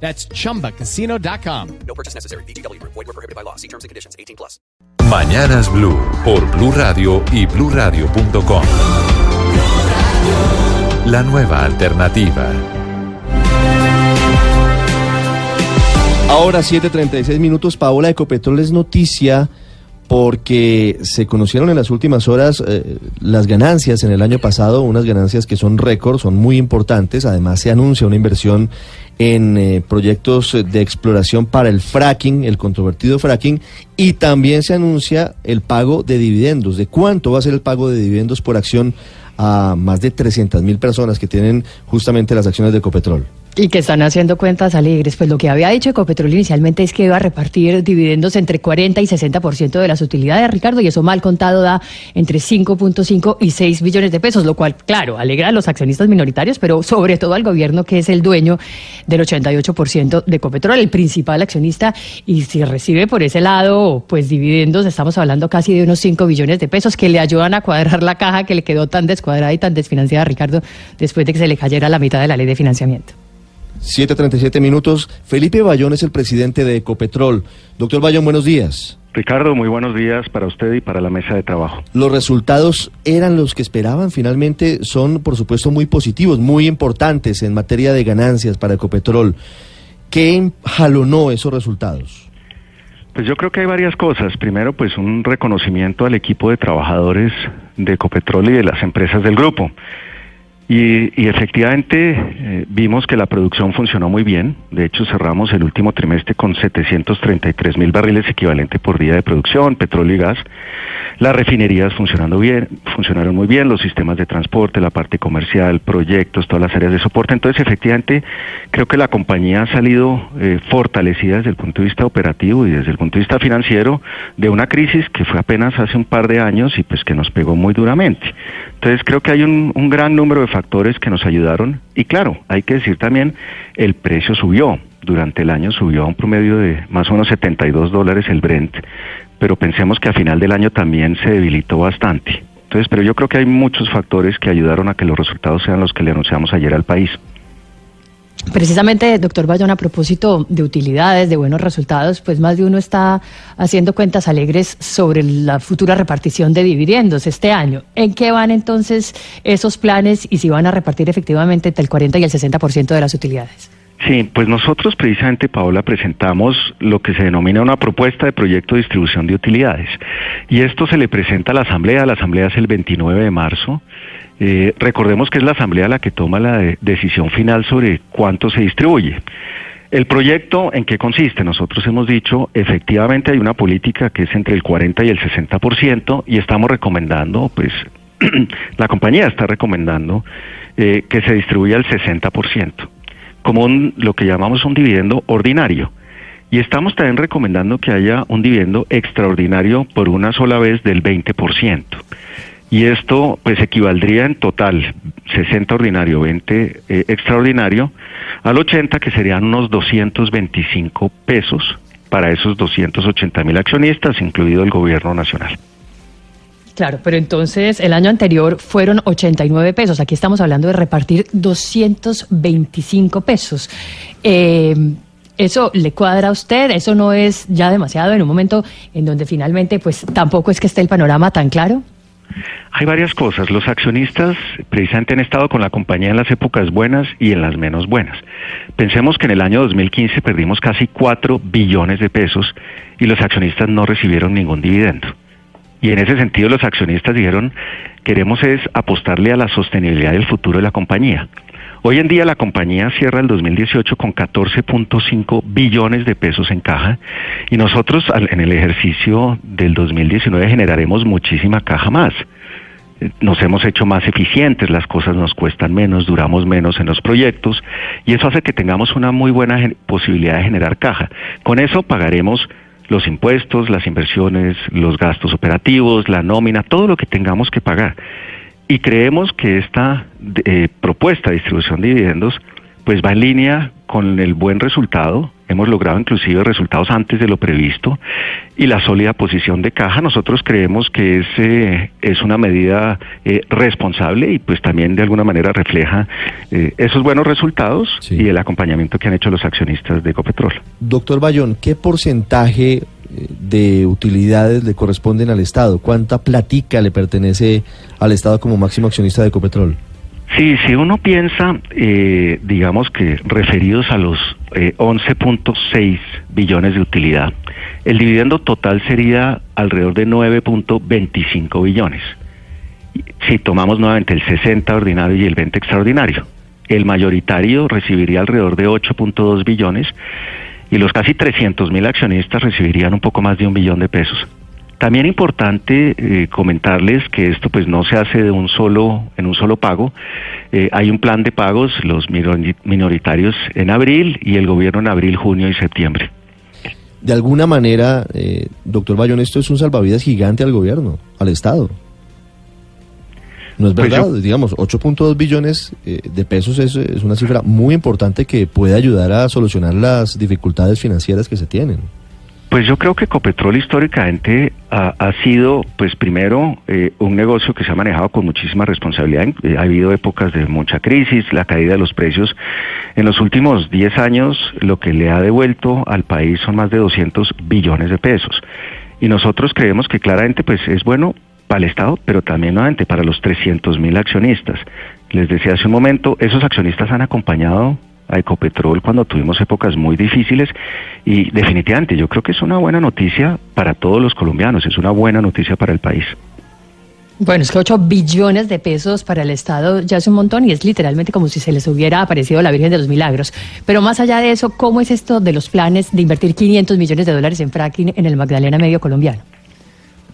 That's chumbacasino.com. No purchase necessary. BGW. Void were prohibited by law. See terms and conditions. 18 plus. Mañanas Blue por Blue Radio y bluradio.com. La nueva alternativa. Ahora 7.36 minutos, Paola Ecopetrol es noticia porque se conocieron en las últimas horas eh, las ganancias en el año pasado, unas ganancias que son récord, son muy importantes, además se anuncia una inversión en eh, proyectos de exploración para el fracking, el controvertido fracking, y también se anuncia el pago de dividendos. ¿De cuánto va a ser el pago de dividendos por acción a más de 300 mil personas que tienen justamente las acciones de Ecopetrol? Y que están haciendo cuentas alegres. Pues lo que había dicho Ecopetrol inicialmente es que iba a repartir dividendos entre 40 y 60% de las utilidades, Ricardo, y eso mal contado da entre 5.5 y 6 billones de pesos, lo cual, claro, alegra a los accionistas minoritarios, pero sobre todo al gobierno que es el dueño del 88% de Ecopetrol, el principal accionista, y si recibe por ese lado, pues dividendos, estamos hablando casi de unos 5 billones de pesos que le ayudan a cuadrar la caja que le quedó tan descuadrada y tan desfinanciada, Ricardo, después de que se le cayera la mitad de la ley de financiamiento. 7.37 minutos. Felipe Bayón es el presidente de Ecopetrol. Doctor Bayón, buenos días. Ricardo, muy buenos días para usted y para la mesa de trabajo. Los resultados eran los que esperaban, finalmente son por supuesto muy positivos, muy importantes en materia de ganancias para Ecopetrol. ¿Qué jalonó esos resultados? Pues yo creo que hay varias cosas. Primero, pues un reconocimiento al equipo de trabajadores de Ecopetrol y de las empresas del grupo. Y, y efectivamente eh, vimos que la producción funcionó muy bien. De hecho, cerramos el último trimestre con 733 mil barriles equivalente por día de producción, petróleo y gas. Las refinerías funcionando bien, funcionaron muy bien, los sistemas de transporte, la parte comercial, proyectos, todas las áreas de soporte. Entonces, efectivamente, creo que la compañía ha salido eh, fortalecida desde el punto de vista operativo y desde el punto de vista financiero de una crisis que fue apenas hace un par de años y pues que nos pegó muy duramente. Entonces, creo que hay un, un gran número de factores que nos ayudaron y claro, hay que decir también, el precio subió. Durante el año subió a un promedio de más o menos 72 dólares el Brent, pero pensemos que a final del año también se debilitó bastante. Entonces, pero yo creo que hay muchos factores que ayudaron a que los resultados sean los que le anunciamos ayer al país. Precisamente, doctor Bayón, a propósito de utilidades, de buenos resultados, pues más de uno está haciendo cuentas alegres sobre la futura repartición de dividendos este año. ¿En qué van entonces esos planes y si van a repartir efectivamente entre el 40 y el 60% de las utilidades? Sí, pues nosotros precisamente, Paola, presentamos lo que se denomina una propuesta de proyecto de distribución de utilidades. Y esto se le presenta a la Asamblea, la Asamblea es el 29 de marzo. Eh, recordemos que es la Asamblea la que toma la de decisión final sobre cuánto se distribuye. El proyecto, ¿en qué consiste? Nosotros hemos dicho, efectivamente hay una política que es entre el 40 y el 60% y estamos recomendando, pues la compañía está recomendando eh, que se distribuya el 60% como un, lo que llamamos un dividendo ordinario. Y estamos también recomendando que haya un dividendo extraordinario por una sola vez del 20%. Y esto pues equivaldría en total 60 ordinario, 20 eh, extraordinario, al 80 que serían unos 225 pesos para esos 280 mil accionistas, incluido el gobierno nacional. Claro, pero entonces el año anterior fueron 89 pesos. Aquí estamos hablando de repartir 225 pesos. Eh, ¿Eso le cuadra a usted? ¿Eso no es ya demasiado en un momento en donde finalmente pues tampoco es que esté el panorama tan claro? Hay varias cosas. Los accionistas precisamente han estado con la compañía en las épocas buenas y en las menos buenas. Pensemos que en el año 2015 perdimos casi 4 billones de pesos y los accionistas no recibieron ningún dividendo. Y en ese sentido los accionistas dijeron, queremos es apostarle a la sostenibilidad del futuro de la compañía. Hoy en día la compañía cierra el 2018 con 14.5 billones de pesos en caja y nosotros en el ejercicio del 2019 generaremos muchísima caja más. Nos hemos hecho más eficientes, las cosas nos cuestan menos, duramos menos en los proyectos y eso hace que tengamos una muy buena posibilidad de generar caja. Con eso pagaremos los impuestos, las inversiones, los gastos operativos, la nómina, todo lo que tengamos que pagar. Y creemos que esta eh, propuesta de distribución de dividendos pues va en línea con el buen resultado. Hemos logrado inclusive resultados antes de lo previsto y la sólida posición de caja. Nosotros creemos que es, eh, es una medida eh, responsable y pues también de alguna manera refleja eh, esos buenos resultados Sí. y el acompañamiento que han hecho los accionistas de Ecopetrol. Doctor Bayón, ¿qué porcentaje eh, de utilidades le corresponden al Estado? ¿Cuánta platica le pertenece al Estado como máximo accionista de Ecopetrol? Sí, si uno piensa, eh, digamos que referidos a los eh, 11.6 billones de utilidad, el dividendo total sería alrededor de 9.25 billones. Si tomamos nuevamente el 60 ordinario y el 20 extraordinario, el mayoritario recibiría alrededor de 8.2 billones y los casi 300 mil accionistas recibirían un poco más de un billón de pesos. También importante eh, comentarles que esto pues no se hace de un solo en un solo pago. Eh, hay un plan de pagos los minori- minoritarios en abril y el gobierno en abril, junio y septiembre. De alguna manera, eh, doctor Bayón, esto es un salvavidas gigante al gobierno, al Estado. No es Pues verdad, yo- digamos, 8.2 billones eh, de pesos es, es una cifra muy importante que puede ayudar a solucionar las dificultades financieras que se tienen. Pues yo creo que Ecopetrol históricamente ha, sido, pues primero, eh, un negocio que se ha manejado con muchísima responsabilidad. Eh, ha habido épocas de mucha crisis, la caída de los precios. En los últimos 10 años, lo que le ha devuelto al país son más de 200 billones de pesos. Y nosotros creemos que claramente, pues es bueno para el Estado, pero también nuevamente para los 300 mil accionistas. Les decía hace un momento, esos accionistas han acompañado a Ecopetrol cuando tuvimos épocas muy difíciles y definitivamente yo creo que es una buena noticia para todos los colombianos, es una buena noticia para el país. Bueno, es que 8 billones de pesos para el Estado ya es un montón y es literalmente como si se les hubiera aparecido la Virgen de los Milagros. Pero más allá de eso, ¿cómo es esto de los planes de invertir 500 millones de dólares en fracking en el Magdalena Medio colombiano?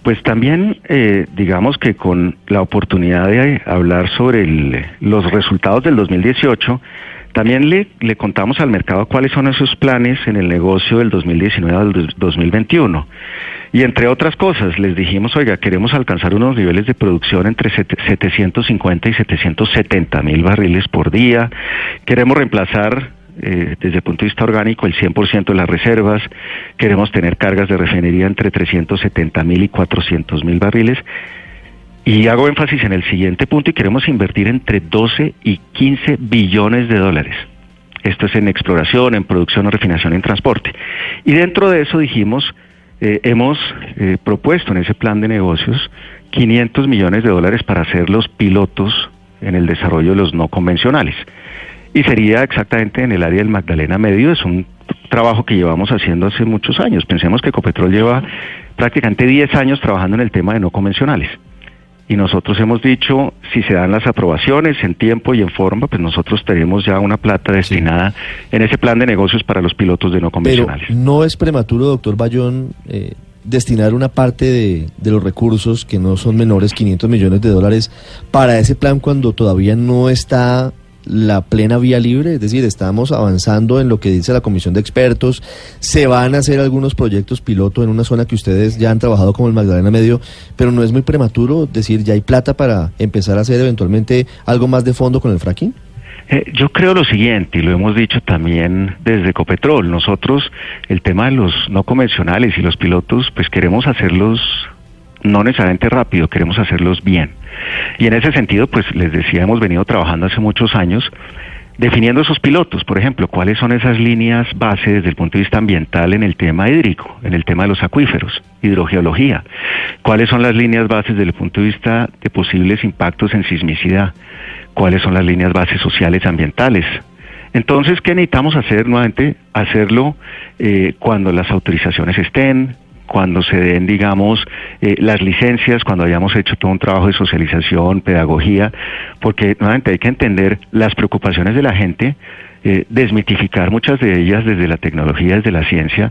Pues también, eh, digamos que con la oportunidad de hablar sobre el- los resultados del 2018, también le, le contamos al mercado cuáles son esos planes en el negocio del 2019 al dos- 2021. Y entre otras cosas, les dijimos, oiga, queremos alcanzar unos niveles de producción entre sete- 750 y 770 mil barriles por día. Queremos reemplazar eh, desde el punto de vista orgánico el 100% de las reservas. Queremos tener cargas de refinería entre 370 mil y 400 mil barriles. Y hago énfasis en el siguiente punto y queremos invertir entre 12 y 15 billones de dólares. Esto es en exploración, en producción, en refinación, en transporte. Y dentro de eso dijimos, eh, hemos eh, propuesto en ese plan de negocios 500 millones de dólares para hacer los pilotos en el desarrollo de los no convencionales. Y sería exactamente en el área del Magdalena Medio, es un trabajo que llevamos haciendo hace muchos años. Pensemos que Ecopetrol lleva prácticamente 10 años trabajando en el tema de no convencionales. Y nosotros hemos dicho, si se dan las aprobaciones en tiempo y en forma, pues nosotros tenemos ya una plata destinada en ese plan de negocios para los pilotos de no Pero convencionales. no es prematuro, doctor Bayón, eh, destinar una parte de, de los recursos, que no son menores, 500 millones de dólares, para ese plan cuando todavía no está la plena vía libre, es decir, estamos avanzando en lo que dice la comisión de expertos, se van a hacer algunos proyectos piloto en una zona que ustedes ya han trabajado como el Magdalena Medio, pero no es muy prematuro decir ya hay plata para empezar a hacer eventualmente algo más de fondo con el fracking. Eh, yo creo lo siguiente, y lo hemos dicho también desde Ecopetrol, nosotros el tema de los no convencionales y los pilotos, pues queremos hacerlos no necesariamente rápido, queremos hacerlos bien. Y en ese sentido, pues les decía, hemos venido trabajando hace muchos años definiendo esos pilotos, por ejemplo, cuáles son esas líneas base desde el punto de vista ambiental en el tema hídrico, en el tema de los acuíferos, hidrogeología, cuáles son las líneas bases desde el punto de vista de posibles impactos en sismicidad, cuáles son las líneas bases sociales ambientales. Entonces, ¿qué necesitamos hacer nuevamente? Hacerlo eh, cuando las autorizaciones estén, cuando se den, digamos, eh, las licencias, cuando hayamos hecho todo un trabajo de socialización, pedagogía, porque nuevamente hay que entender las preocupaciones de la gente, eh, desmitificar muchas de ellas desde la tecnología, desde la ciencia.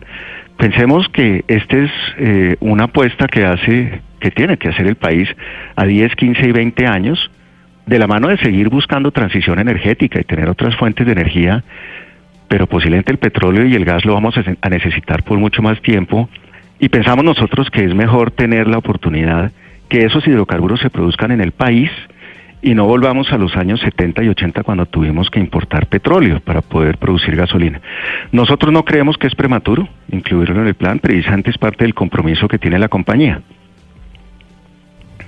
Pensemos que esta es eh, una apuesta que hace, que tiene que hacer el país a 10, 15 y 20 años, de la mano de seguir buscando transición energética y tener otras fuentes de energía, pero posiblemente el petróleo y el gas lo vamos a necesitar por mucho más tiempo Y pensamos nosotros que es mejor tener la oportunidad que esos hidrocarburos se produzcan en el país y no volvamos a los años 70 y 80 cuando tuvimos que importar petróleo para poder producir gasolina. Nosotros no creemos que es prematuro incluirlo en el plan, precisamente es parte del compromiso que tiene la compañía.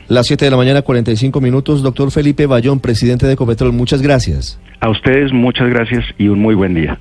Las 7 de la mañana, 45 minutos. Doctor Felipe Bayón, presidente de Ecopetrol, muchas gracias. A ustedes muchas gracias y un muy buen día.